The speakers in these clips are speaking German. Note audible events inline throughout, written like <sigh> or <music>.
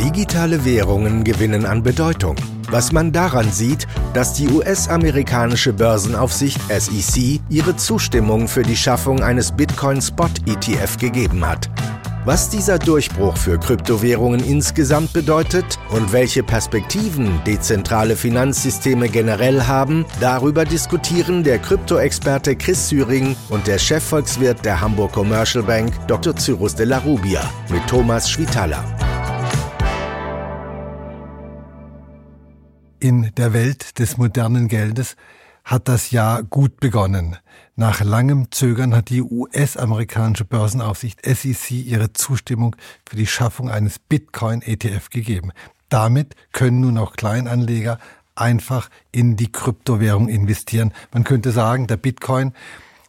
Digitale Währungen gewinnen an Bedeutung. Was man daran sieht, dass die US-amerikanische Börsenaufsicht SEC ihre Zustimmung für die Schaffung eines Bitcoin-Spot-ETF gegeben hat. Was dieser Durchbruch für Kryptowährungen insgesamt bedeutet und welche Perspektiven dezentrale Finanzsysteme generell haben, darüber diskutieren der Kryptoexperte Chris Syring und der Chefvolkswirt der Hamburg Commercial Bank Dr. Cyrus de la Rubia mit Thomas Schwitala. In der Welt des modernen Geldes hat das Jahr gut begonnen. Nach langem Zögern hat die US-amerikanische Börsenaufsicht SEC ihre Zustimmung für die Schaffung eines Bitcoin-ETF gegeben. Damit können nun auch Kleinanleger einfach in die Kryptowährung investieren. Man könnte sagen, der Bitcoin,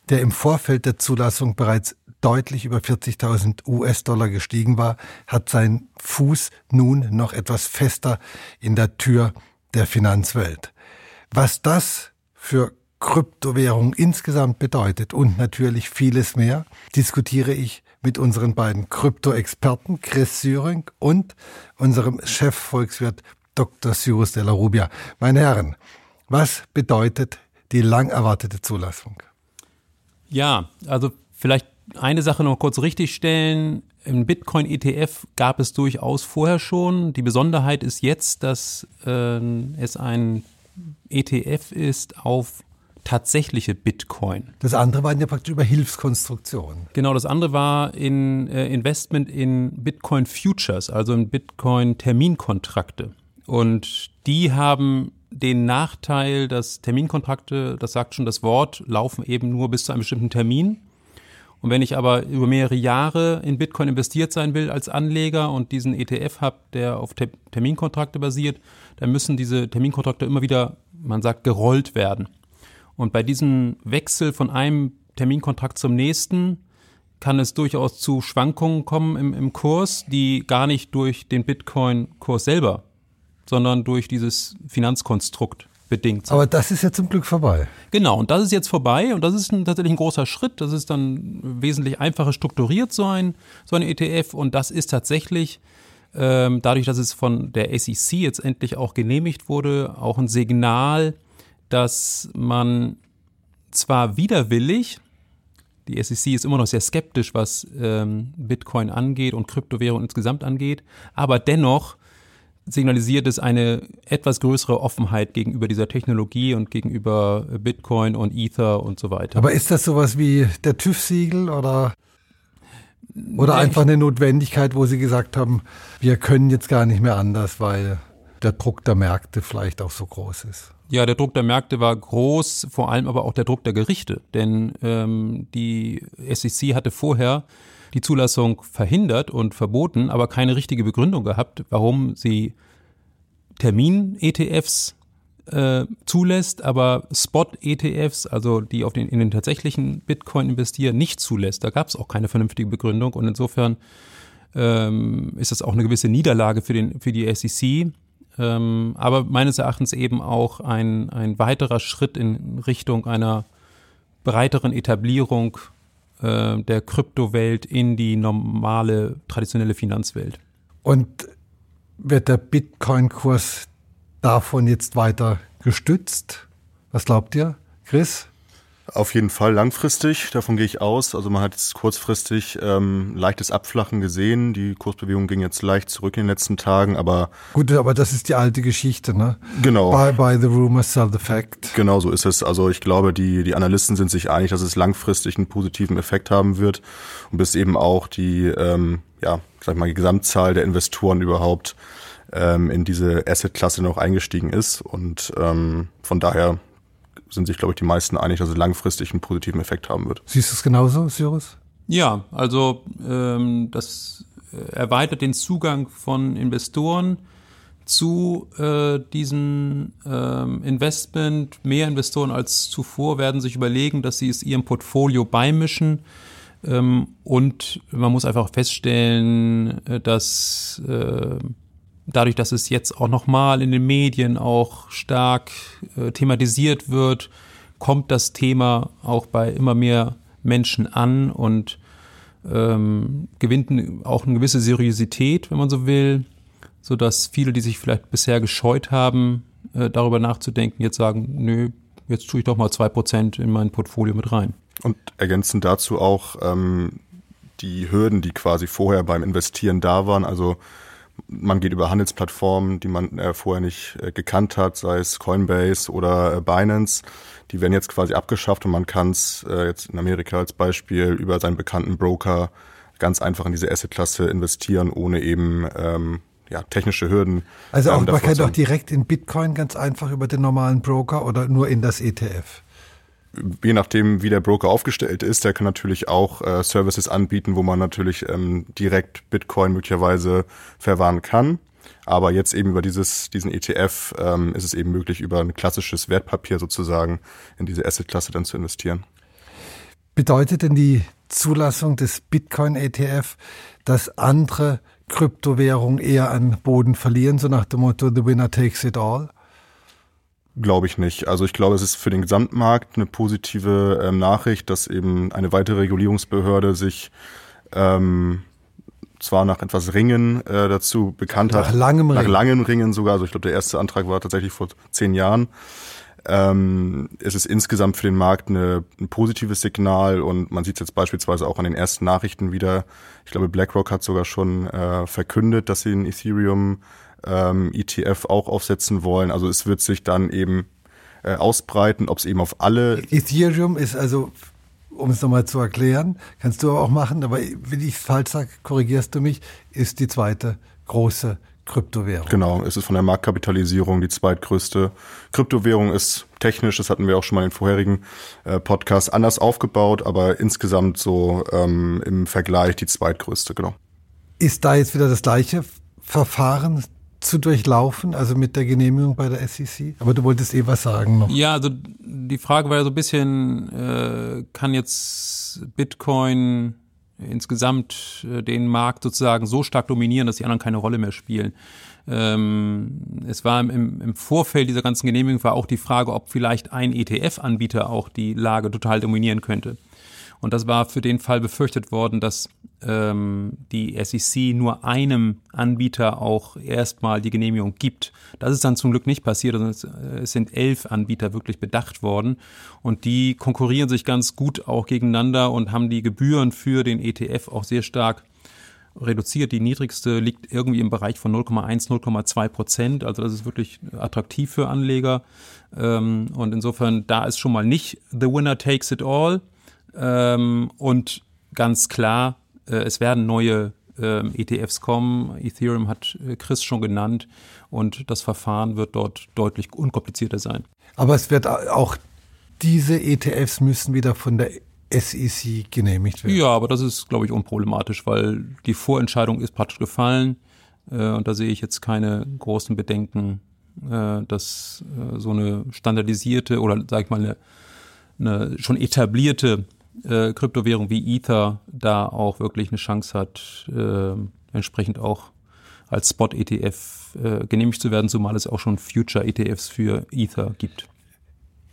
der im Vorfeld der Zulassung bereits deutlich über 40.000 US-Dollar gestiegen war, hat seinen Fuß nun noch etwas fester in der Tür der Finanzwelt. Was das für Kryptowährung insgesamt bedeutet und natürlich vieles mehr, diskutiere ich mit unseren beiden Krypto-Experten Chris Syring und unserem Chefvolkswirt Dr. Cyrus de la Rubia. Meine Herren, was bedeutet die lang erwartete Zulassung? Ja, also vielleicht eine Sache noch kurz richtigstellen. Im Bitcoin-ETF gab es durchaus vorher schon. Die Besonderheit ist jetzt, dass äh, es ein ETF ist auf tatsächliche Bitcoin. Das andere waren ja praktisch über Hilfskonstruktionen. Genau, das andere war in äh, Investment in Bitcoin Futures, also in Bitcoin Terminkontrakte. Und die haben den Nachteil, dass Terminkontrakte, das sagt schon das Wort, laufen eben nur bis zu einem bestimmten Termin. Und wenn ich aber über mehrere Jahre in Bitcoin investiert sein will als Anleger und diesen ETF habe, der auf Terminkontrakte basiert, dann müssen diese Terminkontrakte immer wieder, man sagt, gerollt werden. Und bei diesem Wechsel von einem Terminkontrakt zum nächsten kann es durchaus zu Schwankungen kommen im, im Kurs, die gar nicht durch den Bitcoin-Kurs selber, sondern durch dieses Finanzkonstrukt bedingt sind. Aber das ist ja zum Glück vorbei. Genau, und das ist jetzt vorbei und das ist ein, tatsächlich ein großer Schritt. Das ist dann wesentlich einfacher strukturiert, so ein, so ein ETF. Und das ist tatsächlich, ähm, dadurch, dass es von der SEC jetzt endlich auch genehmigt wurde, auch ein Signal, dass man zwar widerwillig, die SEC ist immer noch sehr skeptisch, was ähm, Bitcoin angeht und Kryptowährung insgesamt angeht, aber dennoch signalisiert es eine etwas größere Offenheit gegenüber dieser Technologie und gegenüber Bitcoin und Ether und so weiter. Aber ist das sowas wie der TÜV-Siegel oder, oder einfach eine Notwendigkeit, wo Sie gesagt haben, wir können jetzt gar nicht mehr anders, weil der Druck der Märkte vielleicht auch so groß ist? Ja, der Druck der Märkte war groß, vor allem aber auch der Druck der Gerichte. Denn ähm, die SEC hatte vorher die Zulassung verhindert und verboten, aber keine richtige Begründung gehabt, warum sie Termin-ETFs äh, zulässt, aber Spot-ETFs, also die auf den, in den tatsächlichen Bitcoin investieren, nicht zulässt. Da gab es auch keine vernünftige Begründung und insofern ähm, ist das auch eine gewisse Niederlage für, den, für die SEC. Ähm, aber meines Erachtens eben auch ein, ein weiterer Schritt in Richtung einer breiteren Etablierung äh, der Kryptowelt in die normale, traditionelle Finanzwelt. Und wird der Bitcoin-Kurs davon jetzt weiter gestützt? Was glaubt ihr, Chris? Auf jeden Fall langfristig, davon gehe ich aus. Also man hat jetzt kurzfristig ähm, leichtes Abflachen gesehen. Die Kursbewegung ging jetzt leicht zurück in den letzten Tagen, aber. Gut, aber das ist die alte Geschichte, ne? Genau. Buy, buy the rumor, sell the fact. Genau so ist es. Also ich glaube, die, die Analysten sind sich einig, dass es langfristig einen positiven Effekt haben wird. Und bis eben auch die, ähm, ja, sag ich mal, die Gesamtzahl der Investoren überhaupt ähm, in diese Asset-Klasse noch eingestiegen ist. Und ähm, von daher sind sich, glaube ich, die meisten einig, dass es langfristig einen positiven Effekt haben wird. Siehst du es genauso, Cyrus? Ja, also ähm, das erweitert den Zugang von Investoren zu äh, diesem ähm, Investment. Mehr Investoren als zuvor werden sich überlegen, dass sie es ihrem Portfolio beimischen. Ähm, und man muss einfach feststellen, äh, dass äh, dadurch, dass es jetzt auch nochmal in den Medien auch stark äh, thematisiert wird, kommt das Thema auch bei immer mehr Menschen an und ähm, gewinnt auch eine gewisse Seriosität, wenn man so will. sodass viele, die sich vielleicht bisher gescheut haben, äh, darüber nachzudenken, jetzt sagen, nö, jetzt tue ich doch mal zwei Prozent in mein Portfolio mit rein. Und ergänzend dazu auch ähm, die Hürden, die quasi vorher beim Investieren da waren. Also man geht über Handelsplattformen, die man äh, vorher nicht äh, gekannt hat, sei es Coinbase oder äh, Binance. Die werden jetzt quasi abgeschafft und man kann es äh, jetzt in Amerika als Beispiel über seinen bekannten Broker ganz einfach in diese Assetklasse investieren, ohne eben ähm, ja, technische Hürden. Also auch, ähm, man kann doch direkt in Bitcoin ganz einfach über den normalen Broker oder nur in das ETF? Je nachdem, wie der Broker aufgestellt ist, der kann natürlich auch äh, Services anbieten, wo man natürlich ähm, direkt Bitcoin möglicherweise verwahren kann. Aber jetzt eben über dieses, diesen ETF ähm, ist es eben möglich, über ein klassisches Wertpapier sozusagen in diese Assetklasse dann zu investieren. Bedeutet denn die Zulassung des Bitcoin-ETF, dass andere Kryptowährungen eher an Boden verlieren, so nach dem Motto, the winner takes it all? Glaube ich nicht. Also ich glaube, es ist für den Gesamtmarkt eine positive ähm, Nachricht, dass eben eine weitere Regulierungsbehörde sich ähm, zwar nach etwas Ringen äh, dazu bekannt nach hat. Langem nach Ringen. langem Ringen sogar. Also ich glaube, der erste Antrag war tatsächlich vor zehn Jahren. Ähm, es ist insgesamt für den Markt eine, ein positives Signal und man sieht es jetzt beispielsweise auch an den ersten Nachrichten wieder. Ich glaube, BlackRock hat sogar schon äh, verkündet, dass sie ein Ethereum ähm, ETF auch aufsetzen wollen. Also es wird sich dann eben äh, ausbreiten, ob es eben auf alle. Ethereum ist also, um es nochmal zu erklären, kannst du auch machen, aber wenn ich es falsch sage, korrigierst du mich, ist die zweite große Kryptowährung. Genau, es ist von der Marktkapitalisierung die zweitgrößte. Kryptowährung ist technisch, das hatten wir auch schon mal in den vorherigen äh, Podcasts, anders aufgebaut, aber insgesamt so ähm, im Vergleich die zweitgrößte, genau. Ist da jetzt wieder das gleiche Verfahren zu durchlaufen, also mit der Genehmigung bei der SEC? Aber du wolltest eh was sagen noch. Ja, also die Frage war ja so ein bisschen, äh, kann jetzt Bitcoin insgesamt äh, den Markt sozusagen so stark dominieren, dass die anderen keine Rolle mehr spielen? Ähm, es war im, im Vorfeld dieser ganzen Genehmigung war auch die Frage, ob vielleicht ein ETF-Anbieter auch die Lage total dominieren könnte. Und das war für den Fall befürchtet worden, dass ähm, die SEC nur einem Anbieter auch erstmal die Genehmigung gibt. Das ist dann zum Glück nicht passiert. Also es sind elf Anbieter wirklich bedacht worden und die konkurrieren sich ganz gut auch gegeneinander und haben die Gebühren für den ETF auch sehr stark reduziert. Die niedrigste liegt irgendwie im Bereich von 0,1, 0,2 Prozent. Also das ist wirklich attraktiv für Anleger. Ähm, und insofern, da ist schon mal nicht the winner takes it all. Ähm, und ganz klar, äh, es werden neue äh, ETFs kommen. Ethereum hat äh, Chris schon genannt und das Verfahren wird dort deutlich unkomplizierter sein. Aber es wird auch diese ETFs müssen wieder von der SEC genehmigt werden. Ja, aber das ist, glaube ich, unproblematisch, weil die Vorentscheidung ist praktisch gefallen äh, und da sehe ich jetzt keine großen Bedenken, äh, dass so eine standardisierte oder sag ich mal eine, eine schon etablierte äh, Kryptowährung wie Ether da auch wirklich eine Chance hat, äh, entsprechend auch als Spot-ETF äh, genehmigt zu werden, zumal es auch schon Future-ETFs für Ether gibt.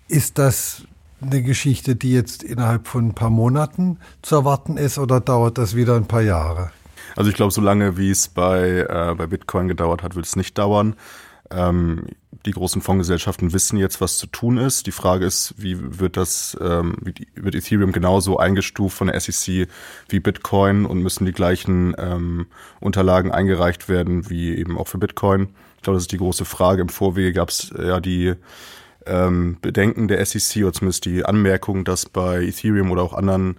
Ist das eine Geschichte, die jetzt innerhalb von ein paar Monaten zu erwarten ist oder dauert das wieder ein paar Jahre? Also ich glaube, so lange wie es bei, äh, bei Bitcoin gedauert hat, wird es nicht dauern. Ähm, die großen Fondsgesellschaften wissen jetzt, was zu tun ist. Die Frage ist, wie wird das, ähm, wie wird Ethereum genauso eingestuft von der SEC wie Bitcoin und müssen die gleichen ähm, Unterlagen eingereicht werden wie eben auch für Bitcoin? Ich glaube, das ist die große Frage. Im Vorwege gab es äh, ja die ähm, Bedenken der SEC oder zumindest die Anmerkung, dass bei Ethereum oder auch anderen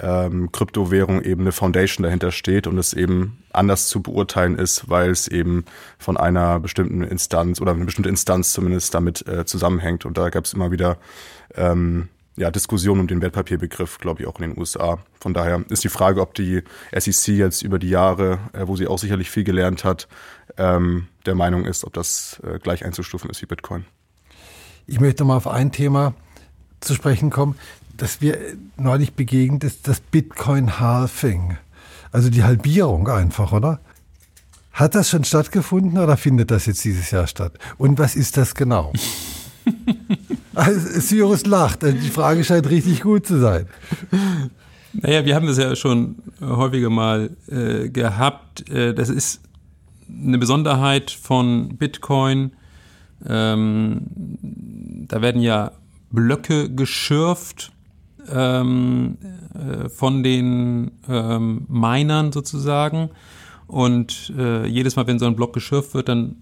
ähm, Kryptowährung eben eine Foundation dahinter steht und es eben anders zu beurteilen ist, weil es eben von einer bestimmten Instanz oder eine bestimmte Instanz zumindest damit äh, zusammenhängt. Und da gab es immer wieder ähm, ja, Diskussionen um den Wertpapierbegriff, glaube ich, auch in den USA. Von daher ist die Frage, ob die SEC jetzt über die Jahre, äh, wo sie auch sicherlich viel gelernt hat, ähm, der Meinung ist, ob das äh, gleich einzustufen ist wie Bitcoin. Ich möchte mal auf ein Thema zu sprechen kommen, das wir neulich begegnet ist, das Bitcoin Halving. Also die Halbierung einfach, oder? Hat das schon stattgefunden oder findet das jetzt dieses Jahr statt? Und was ist das genau? <laughs> also, Cyrus lacht, also die Frage scheint richtig gut zu sein. Naja, wir haben das ja schon häufiger mal äh, gehabt. Äh, das ist eine Besonderheit von Bitcoin. Ähm, da werden ja Blöcke geschürft ähm, äh, von den ähm, Minern sozusagen. Und äh, jedes Mal, wenn so ein Block geschürft wird, dann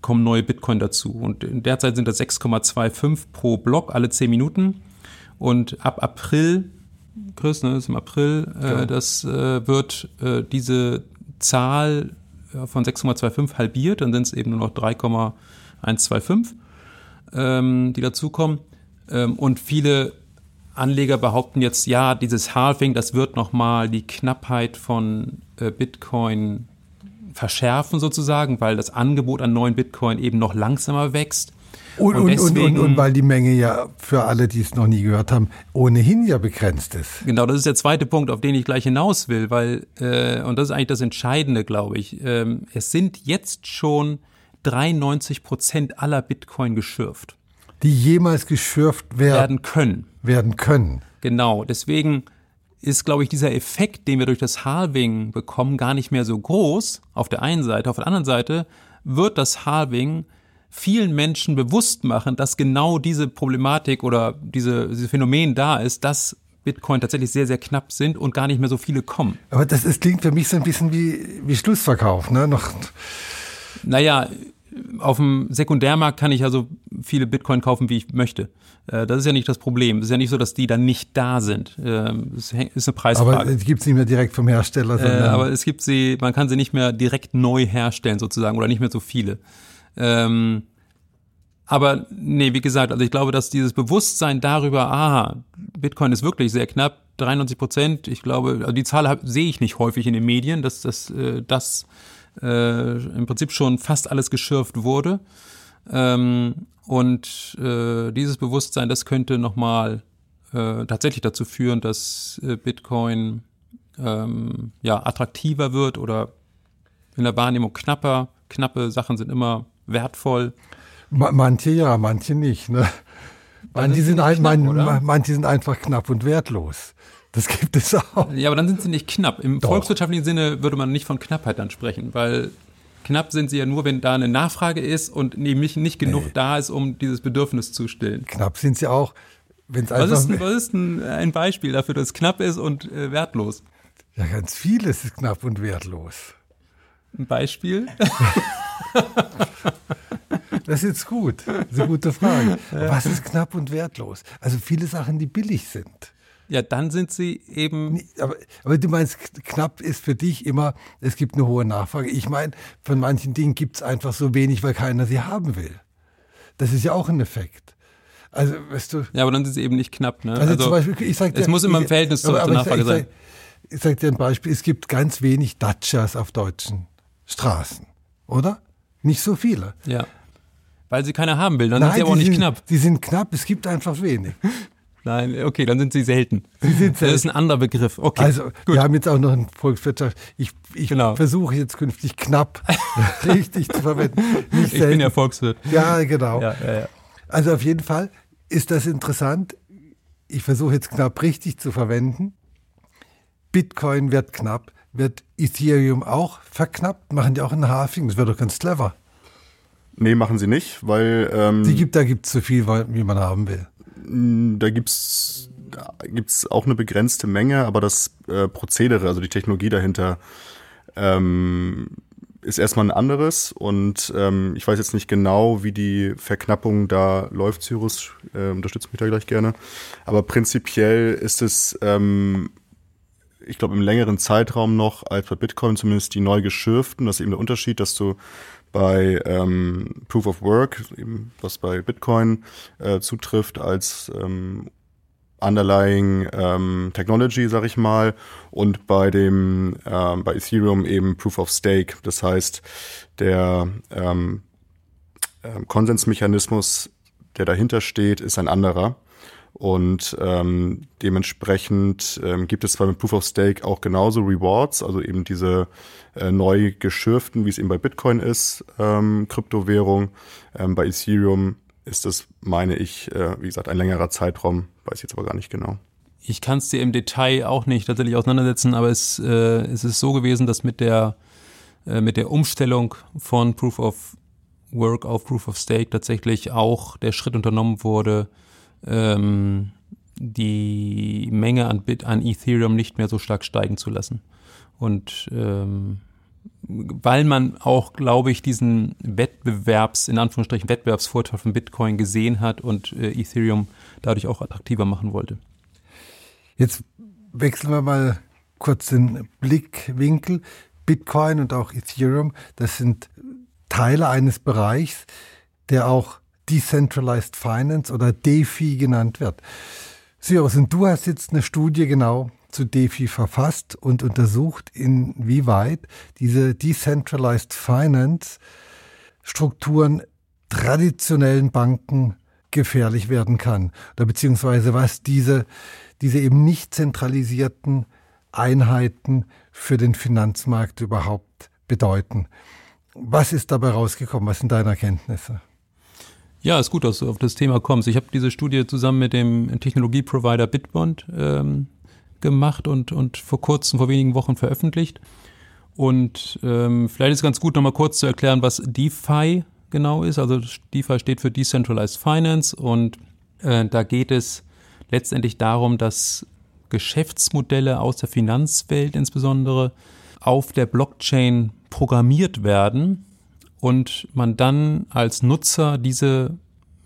kommen neue Bitcoin dazu. Und derzeit sind das 6,25 pro Block alle 10 Minuten. Und ab April, Chris, ne, ist im April, äh, das äh, wird äh, diese Zahl äh, von 6,25 halbiert, dann sind es eben nur noch 3,125, ähm, die dazukommen. Ähm, und viele Anleger behaupten jetzt, ja, dieses Halving, das wird nochmal die Knappheit von äh, Bitcoin verschärfen sozusagen, weil das Angebot an neuen Bitcoin eben noch langsamer wächst. Und, und, deswegen, und, und, weil die Menge ja für alle, die es noch nie gehört haben, ohnehin ja begrenzt ist. Genau, das ist der zweite Punkt, auf den ich gleich hinaus will, weil, äh, und das ist eigentlich das Entscheidende, glaube ich, ähm, es sind jetzt schon 93 Prozent aller Bitcoin geschürft. Die jemals geschürft werden, werden können. Werden können. Genau, deswegen ist, glaube ich, dieser Effekt, den wir durch das Halving bekommen, gar nicht mehr so groß auf der einen Seite. Auf der anderen Seite wird das Halving vielen Menschen bewusst machen, dass genau diese Problematik oder diese, dieses Phänomen da ist, dass Bitcoin tatsächlich sehr, sehr knapp sind und gar nicht mehr so viele kommen. Aber das, das klingt für mich so ein bisschen wie, wie Schlussverkauf, ne? Noch. Naja, auf dem Sekundärmarkt kann ich ja so viele Bitcoin kaufen, wie ich möchte. Äh, das ist ja nicht das Problem. Es ist ja nicht so, dass die dann nicht da sind. Ähm, es ist eine Preisfrage. Aber es gibt sie nicht mehr direkt vom Hersteller. Äh, aber es gibt sie, man kann sie nicht mehr direkt neu herstellen sozusagen oder nicht mehr so viele. Ähm, aber nee, wie gesagt, also ich glaube, dass dieses Bewusstsein darüber, aha, Bitcoin ist wirklich sehr knapp, 93 Prozent, ich glaube, also die Zahl sehe ich nicht häufig in den Medien, dass das, äh, das äh, im Prinzip schon fast alles geschürft wurde. Ähm, und äh, dieses Bewusstsein, das könnte nochmal äh, tatsächlich dazu führen, dass äh, Bitcoin ähm, ja attraktiver wird oder in der Wahrnehmung knapper. Knappe Sachen sind immer wertvoll. Manche ja, manche nicht. Ne? Manche sind, ein, knapp, man, manche sind einfach knapp und wertlos. Das gibt es auch. Ja, aber dann sind sie nicht knapp. Im Doch. volkswirtschaftlichen Sinne würde man nicht von Knappheit dann sprechen, weil knapp sind sie ja nur, wenn da eine Nachfrage ist und nämlich nicht genug nee. da ist, um dieses Bedürfnis zu stillen. Knapp sind sie auch, wenn es einfach. <laughs> Was ist, was ist ein, ein Beispiel dafür, dass es knapp ist und äh, wertlos? Ja, ganz vieles ist knapp und wertlos. Ein Beispiel? <laughs> Das ist jetzt gut. Das ist eine gute Frage. <laughs> Was ist knapp und wertlos? Also viele Sachen, die billig sind. Ja, dann sind sie eben. Aber, aber, du meinst, knapp ist für dich immer, es gibt eine hohe Nachfrage. Ich meine, von manchen Dingen gibt es einfach so wenig, weil keiner sie haben will. Das ist ja auch ein Effekt. Also, weißt du. Ja, aber dann sind sie eben nicht knapp, ne? Also, also zum Beispiel, ich sag dir, Es muss immer im Verhältnis zur, Nachfrage ich sag, ich sein. Sag, ich sag dir ein Beispiel, es gibt ganz wenig Dachas auf deutschen Straßen, oder? Nicht so viele. Ja. Weil sie keiner haben will, dann Nein, sind sie aber auch nicht sind, knapp. Die sind knapp, es gibt einfach wenig. Nein, okay, dann sind sie selten. Sie sind selten. Das ist ein anderer Begriff. Okay, also gut. wir haben jetzt auch noch eine Volkswirtschaft. Ich, ich genau. versuche jetzt künftig knapp <laughs> richtig zu verwenden. Nicht ich bin ja Volkswirt. Ja, genau. Ja, ja, ja. Also auf jeden Fall ist das interessant. Ich versuche jetzt knapp richtig zu verwenden. Bitcoin wird knapp. Wird Ethereum auch verknappt? Machen die auch einen Halving? Das wäre doch ganz clever. Nee, machen sie nicht, weil. Ähm, die gibt, da gibt es zu viel, wie man haben will. Da gibt's gibt's auch eine begrenzte Menge, aber das äh, Prozedere, also die Technologie dahinter, ähm, ist erstmal ein anderes und ähm, ich weiß jetzt nicht genau, wie die Verknappung da läuft, Cyrus, äh, unterstützt mich da gleich gerne. Aber prinzipiell ist es, ähm, ich glaube, im längeren Zeitraum noch als bei Bitcoin zumindest die neu geschürften. Das ist eben der Unterschied, dass du bei ähm, Proof of Work, eben was bei Bitcoin äh, zutrifft als ähm, Underlying ähm, Technology, sag ich mal, und bei dem ähm, bei Ethereum eben Proof of Stake. Das heißt, der ähm, äh, Konsensmechanismus, der dahinter steht, ist ein anderer. Und ähm, dementsprechend ähm, gibt es zwar mit Proof of Stake auch genauso Rewards, also eben diese äh, neu geschürften, wie es eben bei Bitcoin ist, ähm, Kryptowährung. Ähm, bei Ethereum ist das, meine ich, äh, wie gesagt, ein längerer Zeitraum, weiß ich jetzt aber gar nicht genau. Ich kann es dir im Detail auch nicht tatsächlich auseinandersetzen, aber es, äh, es ist so gewesen, dass mit der äh, mit der Umstellung von Proof of Work auf Proof of Stake tatsächlich auch der Schritt unternommen wurde, ähm, die Menge an Bit an Ethereum nicht mehr so stark steigen zu lassen. Und ähm, weil man auch, glaube ich, diesen Wettbewerbs, in Anführungsstrichen Wettbewerbsvorteil von Bitcoin gesehen hat und äh, Ethereum dadurch auch attraktiver machen wollte. Jetzt wechseln wir mal kurz den Blickwinkel. Bitcoin und auch Ethereum, das sind Teile eines Bereichs, der auch Decentralized Finance oder DeFi genannt wird. Cyrus, und du hast jetzt eine Studie genau zu DeFi verfasst und untersucht, inwieweit diese Decentralized Finance Strukturen traditionellen Banken gefährlich werden kann. Oder beziehungsweise was diese, diese eben nicht zentralisierten Einheiten für den Finanzmarkt überhaupt bedeuten. Was ist dabei rausgekommen? Was sind deine Erkenntnisse? Ja, ist gut, dass du auf das Thema kommst. Ich habe diese Studie zusammen mit dem Technologieprovider Bitbond ähm, gemacht und, und vor kurzem, vor wenigen Wochen veröffentlicht. Und ähm, vielleicht ist es ganz gut, nochmal kurz zu erklären, was DeFi genau ist. Also DeFi steht für Decentralized Finance und äh, da geht es letztendlich darum, dass Geschäftsmodelle aus der Finanzwelt insbesondere auf der Blockchain programmiert werden und man dann als Nutzer diese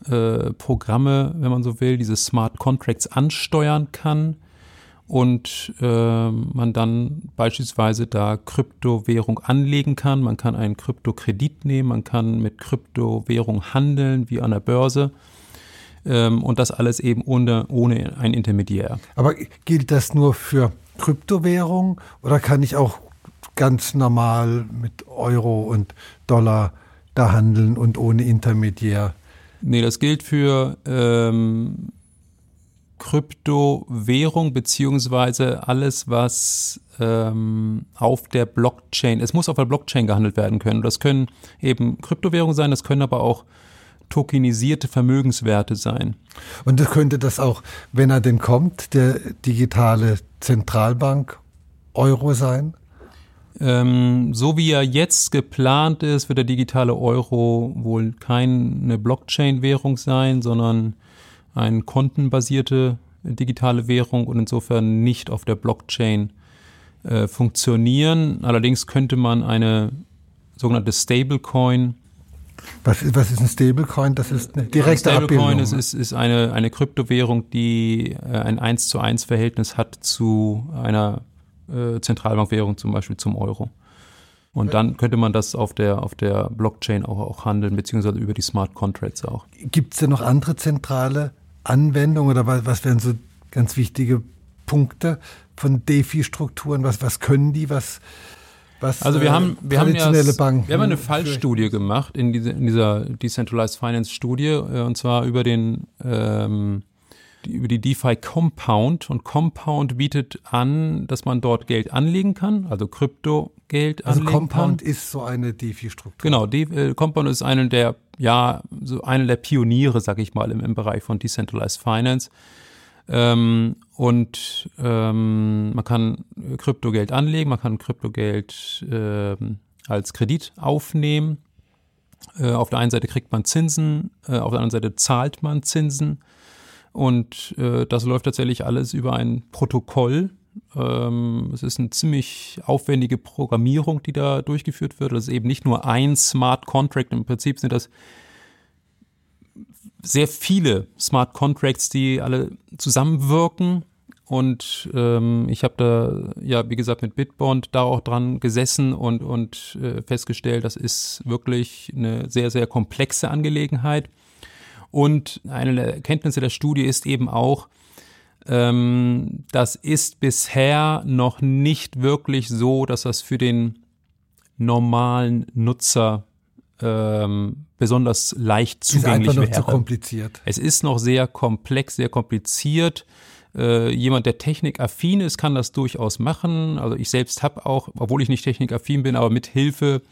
äh, Programme, wenn man so will, diese Smart Contracts ansteuern kann und äh, man dann beispielsweise da Kryptowährung anlegen kann. Man kann einen Kryptokredit nehmen, man kann mit Kryptowährung handeln wie an der Börse ähm, und das alles eben ohne, ohne ein Intermediär. Aber gilt das nur für Kryptowährung oder kann ich auch ganz normal mit Euro und Dollar da handeln und ohne Intermediär? Nee, das gilt für ähm, Kryptowährung beziehungsweise alles, was ähm, auf der Blockchain, es muss auf der Blockchain gehandelt werden können. Das können eben Kryptowährungen sein, das können aber auch tokenisierte Vermögenswerte sein. Und das könnte das auch, wenn er denn kommt, der digitale Zentralbank Euro sein? Ähm, so wie er jetzt geplant ist, wird der digitale Euro wohl keine Blockchain-Währung sein, sondern eine kontenbasierte digitale Währung und insofern nicht auf der Blockchain äh, funktionieren. Allerdings könnte man eine sogenannte Stablecoin was ist, was ist ein Stablecoin? Das ist eine direkte ein Stablecoin Abbildung. Ist, ist, ist eine, eine Kryptowährung, die äh, ein 1 zu 1 Verhältnis hat zu einer äh, Zentralbankwährung, zum Beispiel zum Euro. Und dann könnte man das auf der, auf der Blockchain auch, auch handeln, beziehungsweise über die Smart Contracts auch. Gibt es denn noch andere zentrale Anwendungen oder was, was wären so ganz wichtige Punkte von DeFi-Strukturen? Was, was können die? Was, was, also wir haben, wir haben ja, Banken, wir haben eine Fallstudie gemacht in, diese, in dieser Decentralized Finance Studie äh, und zwar über den ähm, über die DeFi Compound und Compound bietet an, dass man dort Geld anlegen kann, also Kryptogeld also anlegen Compound kann. ist so eine DeFi-Struktur. Genau, De äh, Compound ist eine der ja so eine der Pioniere, sag ich mal, im, im Bereich von Decentralized Finance. Ähm, und ähm, man kann Kryptogeld anlegen, man kann Kryptogeld äh, als Kredit aufnehmen. Äh, auf der einen Seite kriegt man Zinsen, äh, auf der anderen Seite zahlt man Zinsen. Und äh, das läuft tatsächlich alles über ein Protokoll. Ähm, es ist eine ziemlich aufwendige Programmierung, die da durchgeführt wird. Das ist eben nicht nur ein Smart Contract. Im Prinzip sind das sehr viele Smart Contracts, die alle zusammenwirken. Und ähm, ich habe da, ja, wie gesagt, mit Bitbond da auch dran gesessen und, und äh, festgestellt, das ist wirklich eine sehr, sehr komplexe Angelegenheit. Und eine der Erkenntnisse der Studie ist eben auch, ähm, das ist bisher noch nicht wirklich so, dass das für den normalen Nutzer ähm, besonders leicht zugänglich ist einfach noch wäre. Zu kompliziert. Es ist noch sehr komplex, sehr kompliziert. Äh, jemand, der technikaffin ist, kann das durchaus machen. Also ich selbst habe auch, obwohl ich nicht technikaffin bin, aber mit Hilfe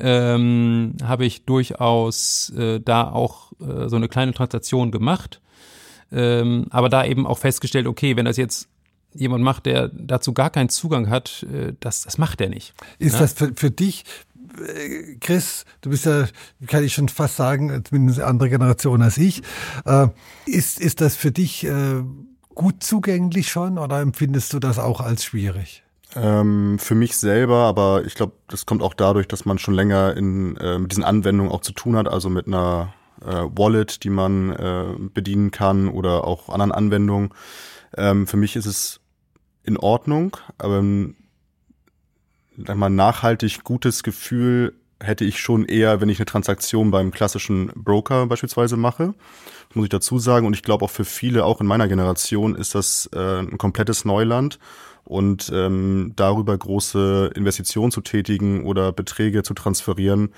ähm, habe ich durchaus äh, da auch äh, so eine kleine Transaktion gemacht. Ähm, aber da eben auch festgestellt, okay, wenn das jetzt jemand macht, der dazu gar keinen Zugang hat, äh, das, das macht er nicht. Ist ja? das für, für dich äh, Chris, du bist ja, kann ich schon fast sagen, zumindest eine andere Generation als ich. Äh, ist, ist das für dich gut zugänglich schon oder empfindest du das auch als schwierig? Ähm, für mich selber, aber ich glaube, das kommt auch dadurch, dass man schon länger in, äh, mit diesen Anwendungen auch zu tun hat, also mit einer äh, Wallet, die man äh, bedienen kann oder auch anderen Anwendungen. Ähm, für mich ist es in Ordnung, aber mal, nachhaltig gutes Gefühl hätte ich schon eher, wenn ich eine Transaktion beim klassischen Broker beispielsweise mache. muss ich dazu sagen. Und ich glaube auch für viele, auch in meiner Generation, ist das äh, ein komplettes Neuland. Und ähm, darüber große Investitionen zu tätigen oder Beträge zu transferieren,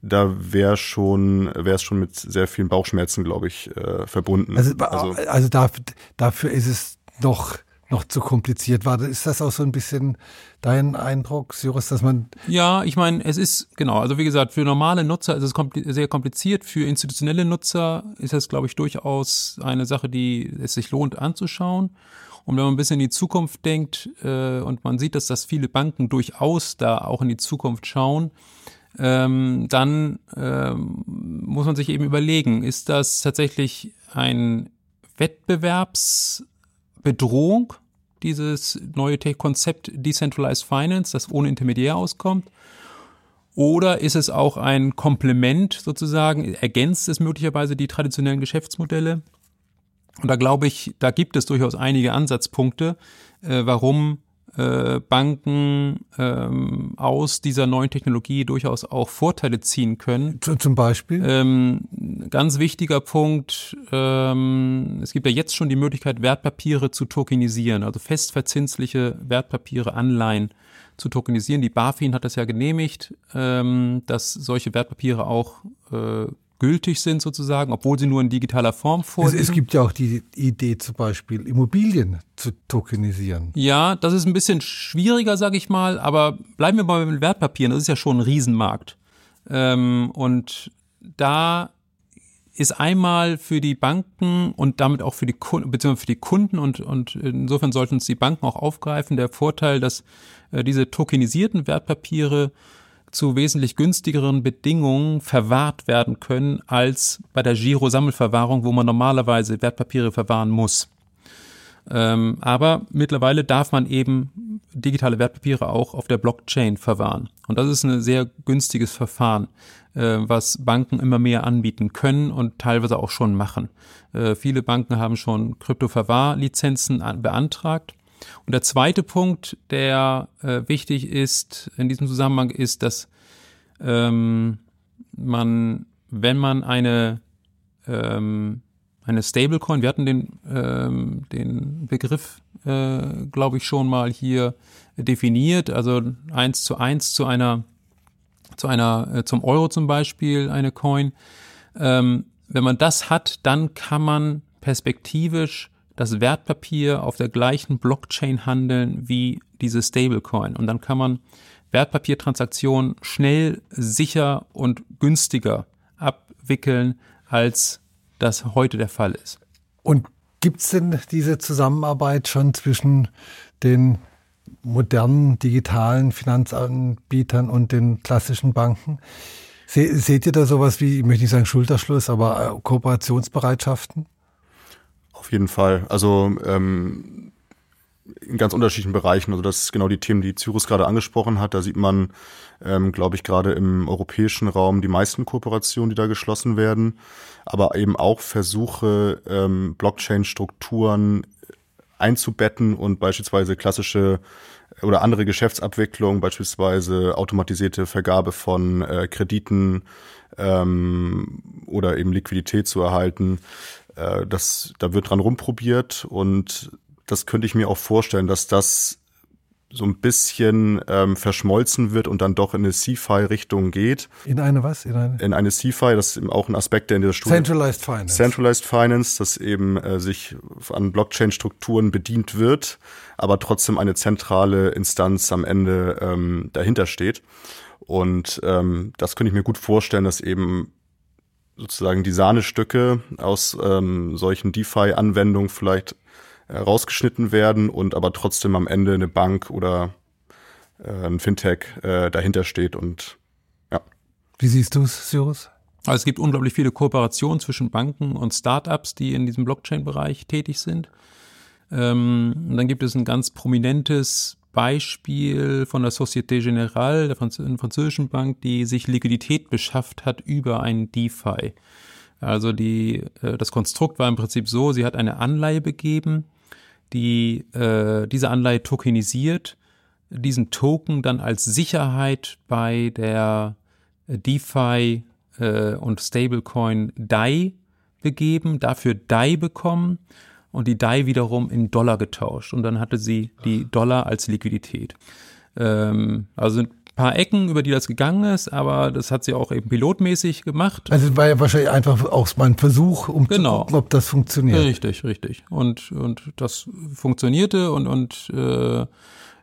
da wäre schon, wäre es schon mit sehr vielen Bauchschmerzen, glaube ich, äh, verbunden. Also, also, also dafür, dafür ist es noch noch zu kompliziert war. Ist das auch so ein bisschen dein Eindruck, Cyrus, dass man. Ja, ich meine, es ist, genau, also wie gesagt, für normale Nutzer ist es kompl sehr kompliziert. Für institutionelle Nutzer ist das, glaube ich, durchaus eine Sache, die es sich lohnt anzuschauen. Und wenn man ein bisschen in die Zukunft denkt äh, und man sieht, dass das viele Banken durchaus da auch in die Zukunft schauen, ähm, dann ähm, muss man sich eben überlegen, ist das tatsächlich ein Wettbewerbsbedrohung dieses neue Konzept Decentralized Finance, das ohne Intermediär auskommt? Oder ist es auch ein Komplement sozusagen? Ergänzt es möglicherweise die traditionellen Geschäftsmodelle? Und da glaube ich, da gibt es durchaus einige Ansatzpunkte, äh, warum äh, Banken ähm, aus dieser neuen Technologie durchaus auch Vorteile ziehen können. Zum Beispiel? Ähm, ganz wichtiger Punkt, ähm, es gibt ja jetzt schon die Möglichkeit, Wertpapiere zu tokenisieren, also festverzinsliche Wertpapiere, Anleihen zu tokenisieren. Die BaFin hat das ja genehmigt, ähm, dass solche Wertpapiere auch äh, gültig sind sozusagen, obwohl sie nur in digitaler Form vorliegen. Es, es, gibt ja auch die Idee zum Beispiel Immobilien zu tokenisieren. Ja, das ist ein bisschen schwieriger, sage ich mal, aber bleiben wir mal mit Wertpapieren, das ist ja schon ein Riesenmarkt. Ähm, und da ist einmal für die Banken und damit auch für die Kunden, beziehungsweise für die Kunden und, und insofern sollten es die Banken auch aufgreifen, der Vorteil, dass äh, diese tokenisierten Wertpapiere zu wesentlich günstigeren Bedingungen verwahrt werden können als bei der Giro-Sammelverwahrung, wo man normalerweise Wertpapiere verwahren muss. Ähm, aber mittlerweile darf man eben digitale Wertpapiere auch auf der Blockchain verwahren. Und das ist ein sehr günstiges Verfahren, äh, was Banken immer mehr anbieten können und teilweise auch schon machen. Äh, viele Banken haben schon Kryptoverwahrlizenzen beantragt. Und der zweite Punkt, der äh, wichtig ist in diesem Zusammenhang, ist, dass ähm, man, wenn man eine ähm, eine Stablecoin, wir hatten den, ähm, den Begriff, äh, glaube ich, schon mal hier definiert, also eins zu eins zu einer, zu einer, äh, zum Euro zum Beispiel, eine Coin. Ähm, wenn man das hat, dann kann man perspektivisch das Wertpapier auf der gleichen Blockchain handeln wie diese Stablecoin. Und dann kann man Wertpapiertransaktionen schnell, sicher und günstiger abwickeln, als das heute der Fall ist. Und gibt es denn diese Zusammenarbeit schon zwischen den modernen digitalen Finanzanbietern und den klassischen Banken? seht ihr da sowas wie, ich möchte nicht sagen Schulterschluss, aber äh, Kooperationsbereitschaften? Auf jeden Fall. Also ähm, in ganz unterschiedlichen Bereichen. Also das ist genau die Themen, die Cyrus gerade angesprochen hat. Da sieht man, ähm, glaube ich, gerade im europäischen Raum die meisten Kooperationen, die da geschlossen werden, aber eben auch Versuche, ähm, Blockchain-Strukturen einzubetten und beispielsweise klassische oder andere Geschäftsabwicklung, beispielsweise automatisierte Vergabe von äh, Krediten ähm, oder eben Liquidität zu erhalten, äh, das, da wird dran rumprobiert und das könnte ich mir auch vorstellen, dass das so ein bisschen ähm, verschmolzen wird und dann doch in eine CFI-Richtung geht. In eine was? In eine, in eine CFI, das ist eben auch ein Aspekt, der in der Studie... Centralized Finance. Centralized Finance, dass eben äh, sich an Blockchain-Strukturen bedient wird, aber trotzdem eine zentrale Instanz am Ende ähm, dahinter steht. Und ähm, das könnte ich mir gut vorstellen, dass eben sozusagen die Sahnestücke aus ähm, solchen DeFi-Anwendungen vielleicht äh, rausgeschnitten werden und aber trotzdem am Ende eine Bank oder äh, ein Fintech äh, dahinter steht und Wie siehst du es, Cyrus? Also es gibt unglaublich viele Kooperationen zwischen Banken und Startups, die in diesem Blockchain-Bereich tätig sind. Ähm, und dann gibt es ein ganz prominentes Beispiel von der Société Générale, der Franz französischen Bank, die sich Liquidität beschafft hat über ein DeFi. Also die, äh, das Konstrukt war im Prinzip so, sie hat eine Anleihe begeben, die äh, diese Anleihe tokenisiert, diesen Token dann als Sicherheit bei der DeFi äh, und Stablecoin DAI begeben, dafür DAI bekommen und die DAI wiederum in Dollar getauscht. Und dann hatte sie die Dollar als Liquidität. Ähm, also sind ein paar Ecken, über die das gegangen ist, aber das hat sie auch eben pilotmäßig gemacht. Also war ja wahrscheinlich einfach auch mal ein Versuch, um genau. zu gucken, ob das funktioniert. Richtig, richtig. Und, und das funktionierte und, und äh,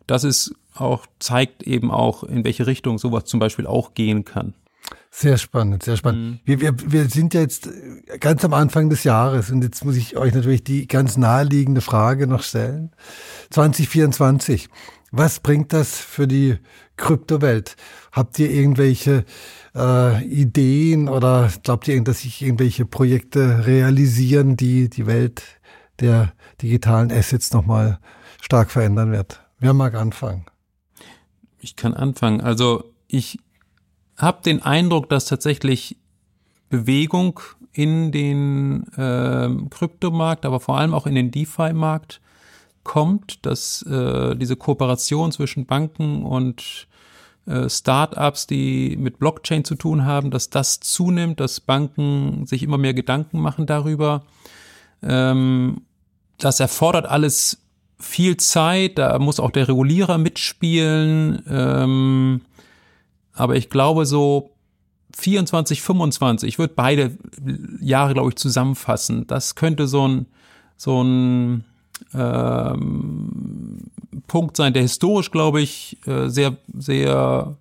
das ist auch, zeigt eben auch, in welche Richtung sowas zum Beispiel auch gehen kann. Sehr spannend, sehr spannend. Mhm. Wir, wir, wir sind ja jetzt ganz am Anfang des Jahres und jetzt muss ich euch natürlich die ganz naheliegende Frage noch stellen. 2024, was bringt das für die Kryptowelt? Habt ihr irgendwelche äh, Ideen oder glaubt ihr, dass sich irgendwelche Projekte realisieren, die die Welt der digitalen Assets nochmal stark verändern wird? Wer mag anfangen? Ich kann anfangen. Also ich habe den Eindruck, dass tatsächlich Bewegung in den äh, Kryptomarkt, aber vor allem auch in den DeFi-Markt kommt, dass äh, diese Kooperation zwischen Banken und äh, Startups, die mit Blockchain zu tun haben, dass das zunimmt, dass Banken sich immer mehr Gedanken machen darüber. Ähm, das erfordert alles viel Zeit, da muss auch der Regulierer mitspielen. Ähm, aber ich glaube so 24, 25, ich würde beide Jahre, glaube ich, zusammenfassen. Das könnte so ein, so ein ähm, Punkt sein, der historisch, glaube ich, äh, sehr, sehr,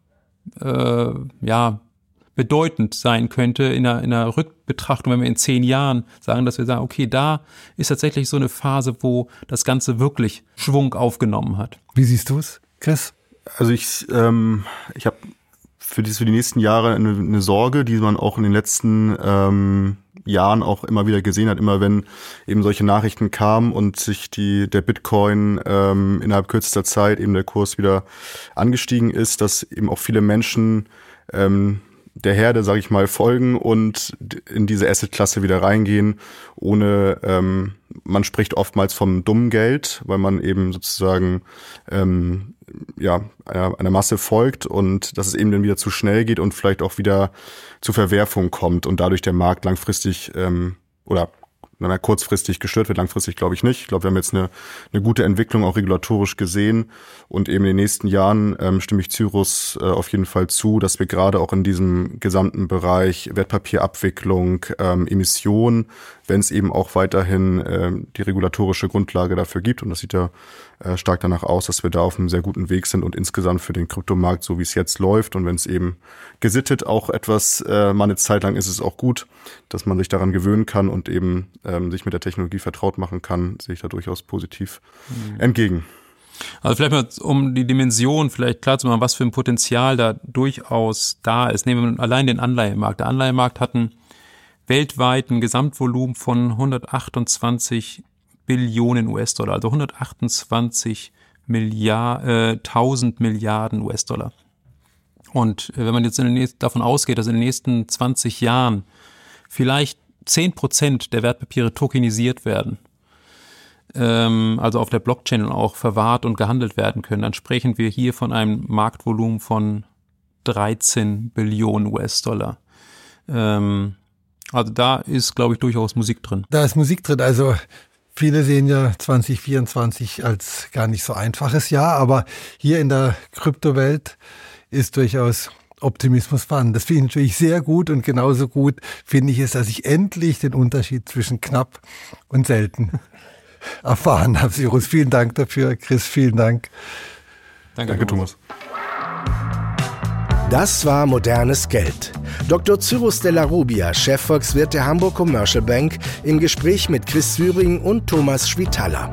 äh, ja, bedeutend sein könnte in einer, in einer Rückbetrachtung, wenn wir in zehn Jahren sagen, dass wir sagen, okay, da ist tatsächlich so eine Phase, wo das Ganze wirklich Schwung aufgenommen hat. Wie siehst du es, Chris? Also ich, ähm, ich habe für die, für die nächsten Jahre eine, eine Sorge, die man auch in den letzten ähm, Jahren auch immer wieder gesehen hat, immer wenn eben solche Nachrichten kamen und sich die der Bitcoin ähm, innerhalb kürzester Zeit eben der Kurs wieder angestiegen ist, dass eben auch viele Menschen ähm, der Herde, sage ich mal, folgen und in diese Asset-Klasse wieder reingehen, ohne ähm, man spricht oftmals vom dummen Geld, weil man eben sozusagen ähm, ja einer, einer Masse folgt und dass es eben dann wieder zu schnell geht und vielleicht auch wieder zu Verwerfung kommt und dadurch der Markt langfristig ähm, oder na, kurzfristig gestört wird, langfristig glaube ich nicht. Ich glaube, wir haben jetzt eine, eine gute Entwicklung auch regulatorisch gesehen und eben in den nächsten Jahren ähm, stimme ich Cyrus äh, auf jeden Fall zu, dass wir gerade auch in diesem gesamten Bereich Wertpapierabwicklung, ähm, Emission, wenn es eben auch weiterhin äh, die regulatorische Grundlage dafür gibt und das sieht ja äh, stark danach aus, dass wir da auf einem sehr guten Weg sind und insgesamt für den Kryptomarkt, so wie es jetzt läuft und wenn es eben gesittet auch etwas, äh, mal eine Zeit lang ist es auch gut, dass man sich daran gewöhnen kann und eben ähm, sich mit der Technologie vertraut machen kann, sehe ich da durchaus positiv mhm. entgegen. Also vielleicht mal, um die Dimension vielleicht klar zu machen, was für ein Potenzial da durchaus da ist. Nehmen wir allein den Anleihemarkt. Der Anleihemarkt hat ein weltweit ein Gesamtvolumen von 128 Billionen US-Dollar, also 128 Milliard, äh, 1000 Milliarden US-Dollar. Und äh, wenn man jetzt nächsten, davon ausgeht, dass in den nächsten 20 Jahren vielleicht 10 Prozent der Wertpapiere tokenisiert werden, ähm, also auf der Blockchain auch verwahrt und gehandelt werden können, dann sprechen wir hier von einem Marktvolumen von 13 Billionen US-Dollar. Ähm, also da ist, glaube ich, durchaus Musik drin. Da ist Musik drin. Also Viele sehen ja 2024 als gar nicht so einfaches Jahr, aber hier in der Kryptowelt ist durchaus Optimismus vorhanden. Das finde ich natürlich sehr gut und genauso gut finde ich es, dass ich endlich den Unterschied zwischen knapp und selten <laughs> erfahren habe. Cyrus, vielen Dank dafür. Chris, vielen Dank. Danke, Danke Thomas. Das war modernes Geld. Dr. Cyrus de la Rubia, Chefvolkswirt der Hamburg Commercial Bank, im Gespräch mit Chris Thüring und Thomas Schwitaler.